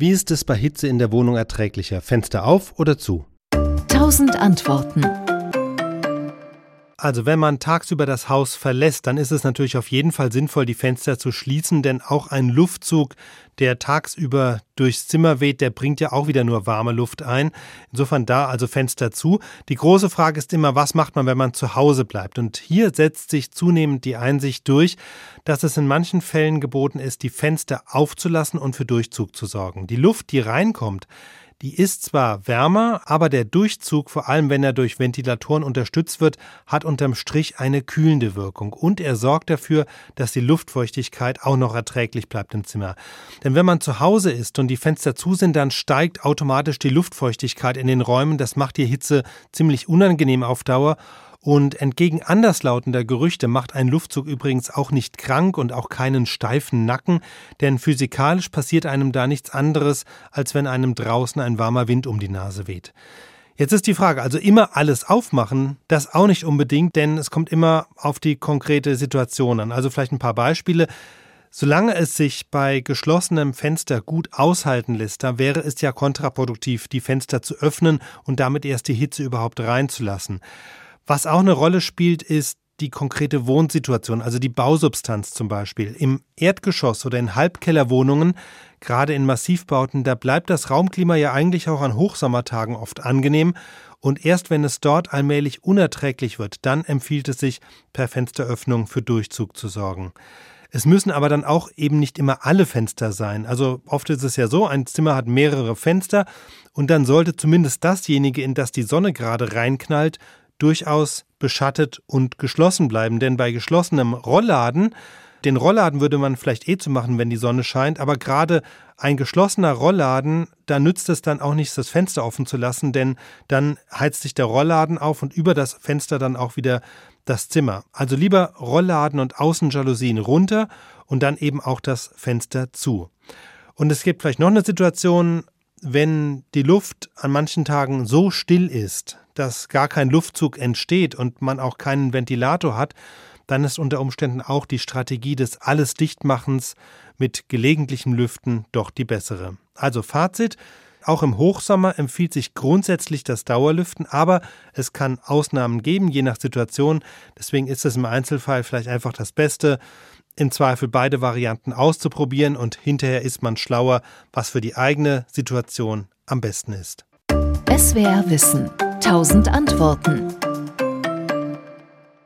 Wie ist es bei Hitze in der Wohnung erträglicher? Fenster auf oder zu? 1000 Antworten. Also wenn man tagsüber das Haus verlässt, dann ist es natürlich auf jeden Fall sinnvoll, die Fenster zu schließen, denn auch ein Luftzug, der tagsüber durchs Zimmer weht, der bringt ja auch wieder nur warme Luft ein. Insofern da also Fenster zu. Die große Frage ist immer, was macht man, wenn man zu Hause bleibt? Und hier setzt sich zunehmend die Einsicht durch, dass es in manchen Fällen geboten ist, die Fenster aufzulassen und für Durchzug zu sorgen. Die Luft, die reinkommt, die ist zwar wärmer, aber der Durchzug, vor allem wenn er durch Ventilatoren unterstützt wird, hat unterm Strich eine kühlende Wirkung und er sorgt dafür, dass die Luftfeuchtigkeit auch noch erträglich bleibt im Zimmer. Denn wenn man zu Hause ist und die Fenster zu sind, dann steigt automatisch die Luftfeuchtigkeit in den Räumen. Das macht die Hitze ziemlich unangenehm auf Dauer und entgegen anderslautender Gerüchte macht ein Luftzug übrigens auch nicht krank und auch keinen steifen Nacken, denn physikalisch passiert einem da nichts anderes, als wenn einem draußen ein warmer Wind um die Nase weht. Jetzt ist die Frage, also immer alles aufmachen, das auch nicht unbedingt, denn es kommt immer auf die konkrete Situation an. Also vielleicht ein paar Beispiele. Solange es sich bei geschlossenem Fenster gut aushalten lässt, da wäre es ja kontraproduktiv, die Fenster zu öffnen und damit erst die Hitze überhaupt reinzulassen. Was auch eine Rolle spielt, ist die konkrete Wohnsituation, also die Bausubstanz zum Beispiel. Im Erdgeschoss oder in Halbkellerwohnungen, gerade in Massivbauten, da bleibt das Raumklima ja eigentlich auch an Hochsommertagen oft angenehm. Und erst wenn es dort allmählich unerträglich wird, dann empfiehlt es sich, per Fensteröffnung für Durchzug zu sorgen. Es müssen aber dann auch eben nicht immer alle Fenster sein. Also oft ist es ja so, ein Zimmer hat mehrere Fenster und dann sollte zumindest dasjenige, in das die Sonne gerade reinknallt, durchaus beschattet und geschlossen bleiben. Denn bei geschlossenem Rollladen, den Rollladen würde man vielleicht eh zu machen, wenn die Sonne scheint, aber gerade ein geschlossener Rollladen, da nützt es dann auch nicht, das Fenster offen zu lassen, denn dann heizt sich der Rollladen auf und über das Fenster dann auch wieder das Zimmer. Also lieber Rollladen und Außenjalousien runter und dann eben auch das Fenster zu. Und es gibt vielleicht noch eine Situation, wenn die Luft an manchen Tagen so still ist, dass gar kein Luftzug entsteht und man auch keinen Ventilator hat, dann ist unter Umständen auch die Strategie des Alles Dichtmachens mit gelegentlichem Lüften doch die bessere. Also Fazit, auch im Hochsommer empfiehlt sich grundsätzlich das Dauerlüften, aber es kann Ausnahmen geben, je nach Situation. Deswegen ist es im Einzelfall vielleicht einfach das Beste, im Zweifel beide Varianten auszuprobieren und hinterher ist man schlauer, was für die eigene Situation am besten ist. SWR Wissen. 1000 Antworten.